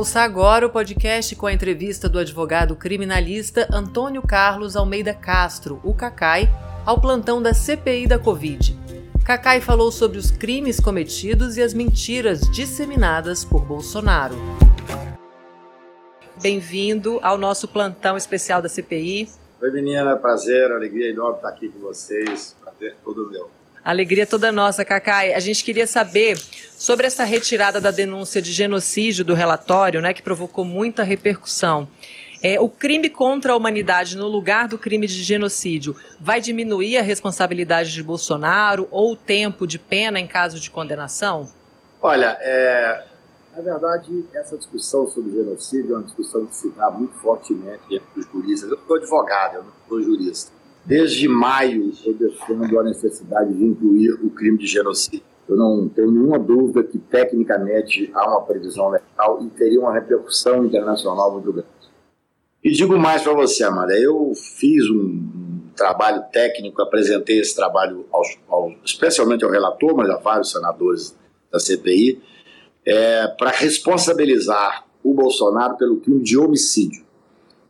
Ouça agora o podcast com a entrevista do advogado criminalista Antônio Carlos Almeida Castro, o Cacai, ao plantão da CPI da Covid. Cacai falou sobre os crimes cometidos e as mentiras disseminadas por Bolsonaro. Bem-vindo ao nosso plantão especial da CPI. Oi, menina, prazer, alegria enorme estar aqui com vocês, prazer todo meu. Alegria toda nossa, Cacai. A gente queria saber sobre essa retirada da denúncia de genocídio do relatório, né, que provocou muita repercussão. É, o crime contra a humanidade no lugar do crime de genocídio vai diminuir a responsabilidade de Bolsonaro ou o tempo de pena em caso de condenação? Olha, é, na verdade, essa discussão sobre genocídio é uma discussão que se dá muito fortemente entre os juristas. Eu sou advogado, eu não sou jurista. Desde maio, eu defendo a necessidade de incluir o crime de genocídio. Eu não tenho nenhuma dúvida que, tecnicamente, há uma previsão legal e teria uma repercussão internacional muito grande. E digo mais para você, Amanda, eu fiz um trabalho técnico, apresentei esse trabalho, aos, aos, especialmente ao relator, mas a vários senadores da CPI, é, para responsabilizar o Bolsonaro pelo crime de homicídio.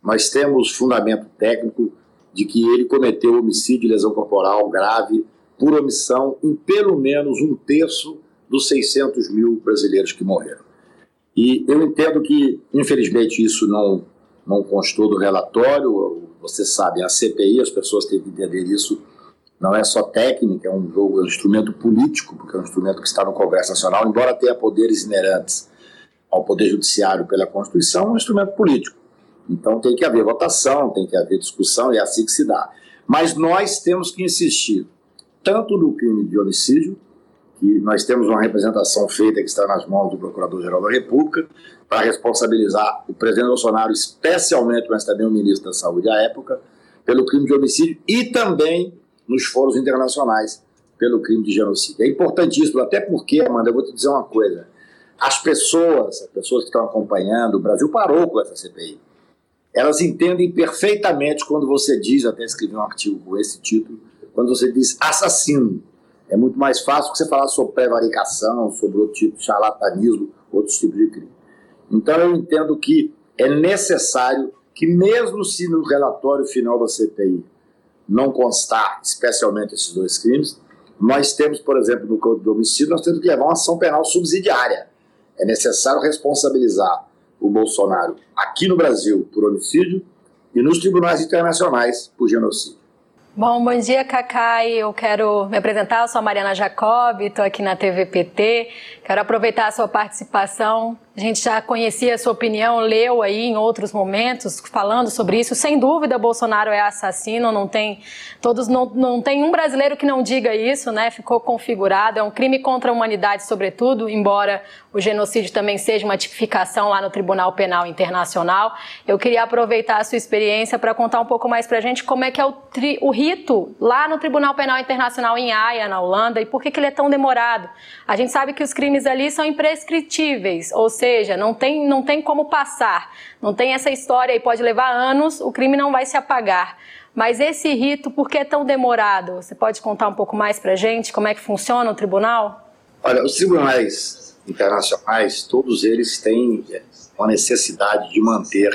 Nós temos fundamento técnico de que ele cometeu homicídio e lesão corporal grave por omissão em pelo menos um terço dos 600 mil brasileiros que morreram. E eu entendo que, infelizmente, isso não, não constou do relatório. Você sabe, a CPI, as pessoas têm que entender isso, não é só técnica, é um jogo, é um instrumento político, porque é um instrumento que está no Congresso Nacional, embora tenha poderes inerentes ao Poder Judiciário pela Constituição, é um instrumento político. Então tem que haver votação, tem que haver discussão, e é assim que se dá. Mas nós temos que insistir tanto no crime de homicídio, que nós temos uma representação feita que está nas mãos do Procurador-Geral da República, para responsabilizar o presidente Bolsonaro, especialmente, mas também o ministro da Saúde à época, pelo crime de homicídio e também nos foros internacionais pelo crime de genocídio. É importantíssimo, até porque, Amanda, eu vou te dizer uma coisa: as pessoas, as pessoas que estão acompanhando, o Brasil parou com essa CPI elas entendem perfeitamente quando você diz, até escrevi um artigo com esse título, quando você diz assassino. É muito mais fácil que você falar sobre prevaricação, sobre outro tipo de charlatanismo, outros tipos de crime. Então eu entendo que é necessário que, mesmo se no relatório final da CPI não constar especialmente esses dois crimes, nós temos, por exemplo, no Código de Homicídio, nós temos que levar uma ação penal subsidiária. É necessário responsabilizar o Bolsonaro aqui no Brasil por homicídio e nos tribunais internacionais por genocídio. Bom, bom dia, Cacai. Eu quero me apresentar. Eu sou a Mariana Jacob, estou aqui na TVPT. Quero aproveitar a sua participação a gente já conhecia a sua opinião, leu aí em outros momentos falando sobre isso. Sem dúvida, Bolsonaro é assassino, não tem todos não, não tem um brasileiro que não diga isso, né? Ficou configurado, é um crime contra a humanidade, sobretudo, embora o genocídio também seja uma tipificação lá no Tribunal Penal Internacional. Eu queria aproveitar a sua experiência para contar um pouco mais para a gente como é que é o, tri, o rito lá no Tribunal Penal Internacional em Haia, na Holanda, e por que, que ele é tão demorado. A gente sabe que os crimes ali são imprescritíveis, ou seja, não tem, não tem como passar, não tem essa história e pode levar anos, o crime não vai se apagar. Mas esse rito, por que é tão demorado? Você pode contar um pouco mais para gente como é que funciona o tribunal? Olha, os tribunais internacionais, todos eles têm uma necessidade de manter,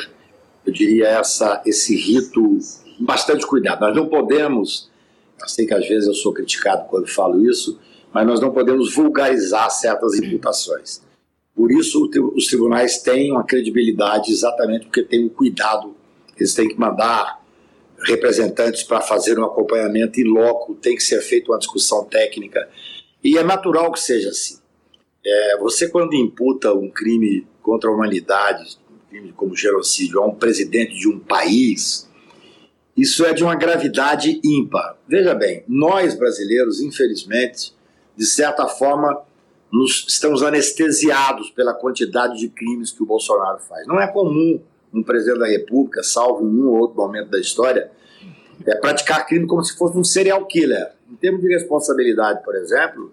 eu diria, essa, esse rito bastante cuidado. Nós não podemos, eu sei que às vezes eu sou criticado quando falo isso, mas nós não podemos vulgarizar certas imputações. Por isso, os tribunais têm uma credibilidade exatamente porque têm um cuidado. Eles têm que mandar representantes para fazer um acompanhamento em loco, tem que ser feita uma discussão técnica. E é natural que seja assim. É, você, quando imputa um crime contra a humanidade, um crime como genocídio, a um presidente de um país, isso é de uma gravidade ímpar. Veja bem, nós brasileiros, infelizmente, de certa forma, nos, estamos anestesiados pela quantidade de crimes que o Bolsonaro faz. Não é comum um presidente da República, salvo em um ou outro momento da história, é praticar crime como se fosse um serial killer. Em termos de responsabilidade, por exemplo,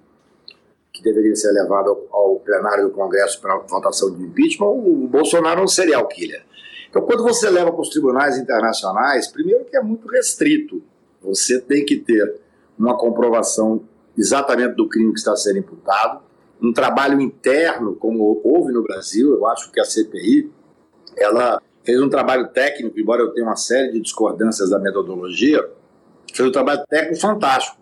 que deveria ser levado ao, ao plenário do Congresso para votação de impeachment, o, o Bolsonaro é um serial killer. Então, quando você leva para os tribunais internacionais, primeiro que é muito restrito. Você tem que ter uma comprovação exatamente do crime que está sendo imputado um trabalho interno, como houve no Brasil. Eu acho que a CPI ela fez um trabalho técnico, embora eu tenha uma série de discordâncias da metodologia, fez um trabalho técnico fantástico.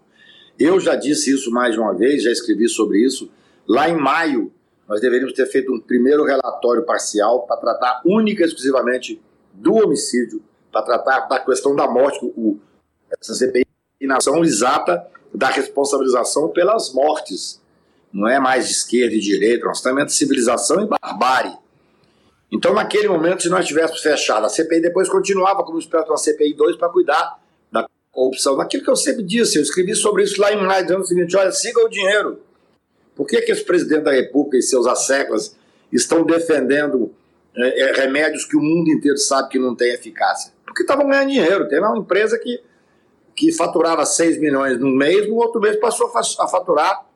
Eu já disse isso mais de uma vez, já escrevi sobre isso. Lá em maio, nós deveríamos ter feito um primeiro relatório parcial para tratar única e exclusivamente do homicídio, para tratar da questão da morte. O, essa CPI na ação exata da responsabilização pelas mortes. Não é mais de esquerda e direita, nós estamos entre civilização e barbárie. Então, naquele momento, se nós tivéssemos fechado a CPI, depois continuava como esperto uma CPI 2 para cuidar da corrupção. Naquilo que eu sempre disse, eu escrevi sobre isso lá em maio, dizendo o seguinte: olha, siga o dinheiro. Por que, que esse presidente da República e seus asseclas estão defendendo é, é, remédios que o mundo inteiro sabe que não tem eficácia? Porque estavam ganhando dinheiro. Tem uma empresa que, que faturava 6 milhões no mês, no outro mês passou a faturar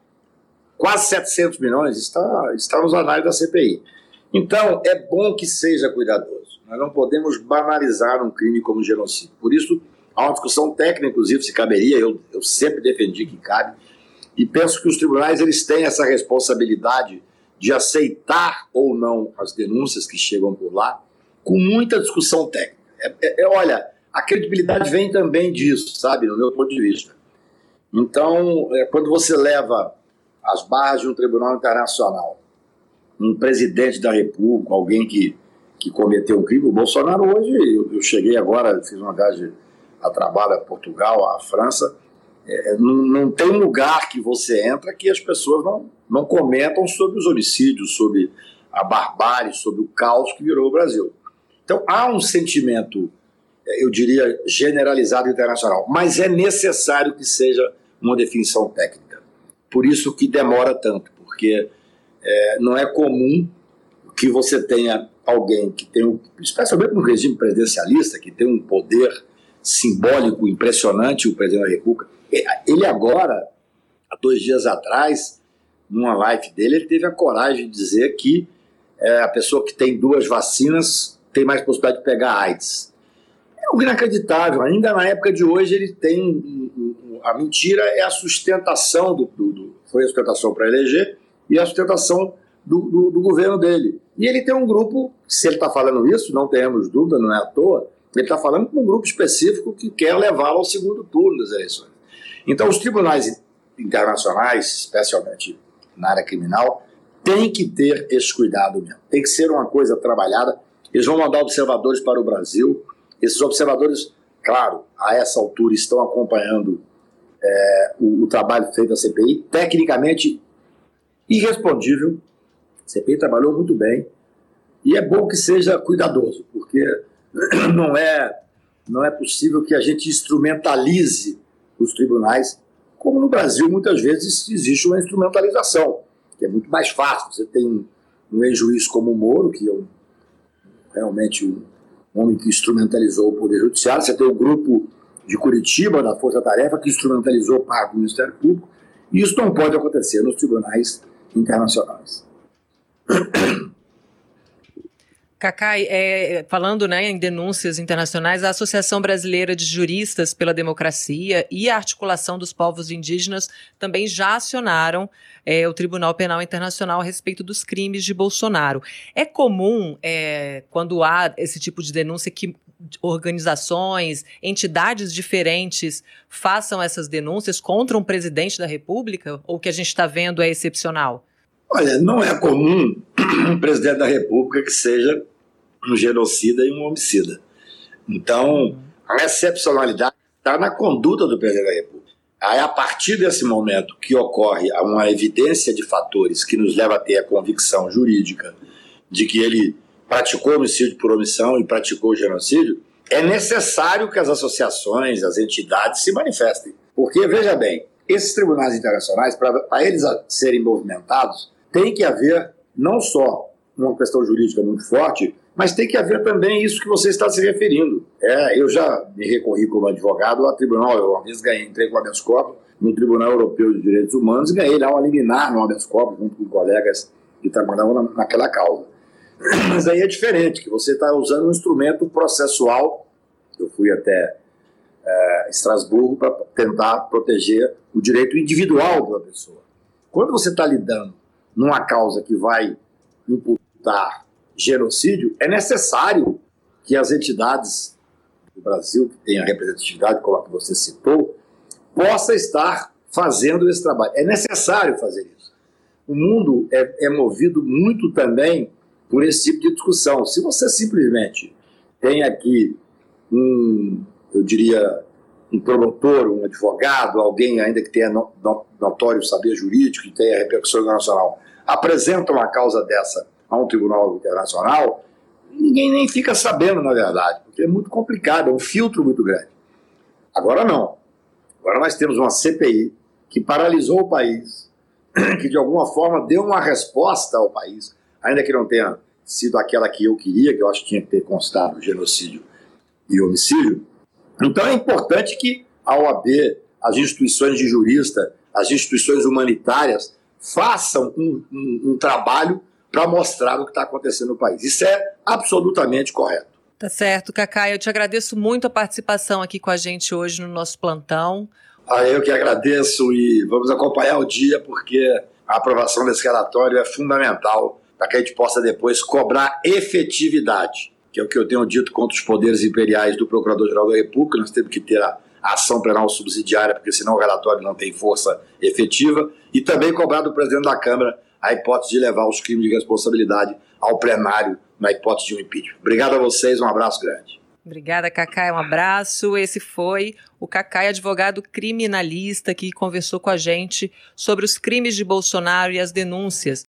quase 700 milhões. Está, está nos anais da CPI. Então, é bom que seja cuidadoso. Nós não podemos banalizar um crime como genocídio. Por isso, há uma discussão técnica, inclusive, se caberia, eu, eu sempre defendi que cabe, e penso que os tribunais eles têm essa responsabilidade de aceitar ou não as denúncias que chegam por lá, com muita discussão técnica. É, é, é, olha, a credibilidade vem também disso, sabe, no meu ponto de vista. Então, é, quando você leva as barras de um tribunal internacional um presidente da República, alguém que, que cometeu um crime. O Bolsonaro hoje, eu, eu cheguei agora, fiz uma viagem a trabalho a Portugal, a França, é, não, não, tem lugar que você entra que as pessoas não, não comentam sobre os homicídios, sobre a barbárie, sobre o caos que virou o Brasil. Então há um sentimento, é, eu diria, generalizado internacional, mas é necessário que seja uma definição técnica. Por isso que demora tanto, porque é, não é comum que você tenha alguém que tem, um, especialmente no regime presidencialista, que tem um poder simbólico impressionante, o presidente da República. Ele agora, há dois dias atrás, numa live dele, ele teve a coragem de dizer que é, a pessoa que tem duas vacinas tem mais possibilidade de pegar AIDS. É algo inacreditável. Ainda na época de hoje, ele tem. A mentira é a sustentação do, do foi a sustentação para eleger e a sustentação do, do, do governo dele. E ele tem um grupo, se ele está falando isso, não tenhamos dúvida, não é à toa, ele está falando com um grupo específico que quer levá-lo ao segundo turno das eleições. Então, os tribunais internacionais, especialmente na área criminal, têm que ter esse cuidado mesmo. Tem que ser uma coisa trabalhada. Eles vão mandar observadores para o Brasil. Esses observadores, claro, a essa altura estão acompanhando é, o, o, trabalho feito da CPI. Tecnicamente, irrespondível. A CPI trabalhou muito bem. E é bom que seja cuidadoso, porque não é, não é possível que a gente instrumentalize os tribunais, como no Brasil muitas vezes existe uma instrumentalização, que é muito mais fácil. Você tem um, um ex-juiz como o Moro, que é um, realmente um homem que instrumentalizou o Poder Judiciário, você tem o grupo de Curitiba, da Força Tarefa, que instrumentalizou parte do Ministério Público, e isso não pode acontecer nos tribunais internacionais. Cacai, é, falando né, em denúncias internacionais, a Associação Brasileira de Juristas pela Democracia e a Articulação dos Povos Indígenas também já acionaram é, o Tribunal Penal Internacional a respeito dos crimes de Bolsonaro. É comum, é, quando há esse tipo de denúncia, que organizações, entidades diferentes façam essas denúncias contra um presidente da República? Ou o que a gente está vendo é excepcional? Olha, não é comum um presidente da República que seja um genocida e um homicida. Então, a excepcionalidade está na conduta do presidente da República. Aí, a partir desse momento que ocorre uma evidência de fatores que nos leva a ter a convicção jurídica de que ele praticou homicídio por omissão e praticou genocídio, é necessário que as associações, as entidades se manifestem. Porque, veja bem, esses tribunais internacionais, para eles serem movimentados, tem que haver não só uma questão jurídica muito forte, mas tem que haver também isso que você está se referindo. É, eu já me recorri como advogado ao tribunal, eu uma vez ganhei, entrei com habeas corpus no Tribunal Europeu de Direitos Humanos e ganhei lá um liminar no habeas corpus junto com colegas que trabalhavam naquela causa. Mas aí é diferente, que você está usando um instrumento processual. Eu fui até é, Estrasburgo para tentar proteger o direito individual da pessoa. Quando você está lidando numa causa que vai imputar genocídio, é necessário que as entidades do Brasil, que têm a representatividade, como a que você citou, possa estar fazendo esse trabalho. É necessário fazer isso. O mundo é, é movido muito também por esse tipo de discussão. Se você simplesmente tem aqui um, eu diria, um promotor, um advogado, alguém ainda que tenha notório saber jurídico, que tenha repercussão internacional, apresenta uma causa dessa a um tribunal internacional, ninguém nem fica sabendo, na verdade, porque é muito complicado, é um filtro muito grande. Agora não. Agora nós temos uma CPI que paralisou o país, que de alguma forma deu uma resposta ao país, ainda que não tenha sido aquela que eu queria, que eu acho que tinha que ter constado genocídio e homicídio. Então é importante que a OAB, as instituições de jurista, as instituições humanitárias façam um, um, um trabalho para mostrar o que está acontecendo no país. Isso é absolutamente correto. Tá certo, Cacá. Eu te agradeço muito a participação aqui com a gente hoje no nosso plantão. Ah, eu que agradeço e vamos acompanhar o dia, porque a aprovação desse relatório é fundamental para que a gente possa depois cobrar efetividade, que é o que eu tenho dito contra os poderes imperiais do Procurador-Geral da República. Nós temos que ter a ação penal subsidiária, porque senão o relatório não tem força efetiva, e também cobrar do presidente da Câmara a hipótese de levar os crimes de responsabilidade ao plenário na hipótese de um impeachment. Obrigado a vocês, um abraço grande. Obrigada, Cacai. Um abraço. Esse foi o Cacai, advogado criminalista, que conversou com a gente sobre os crimes de Bolsonaro e as denúncias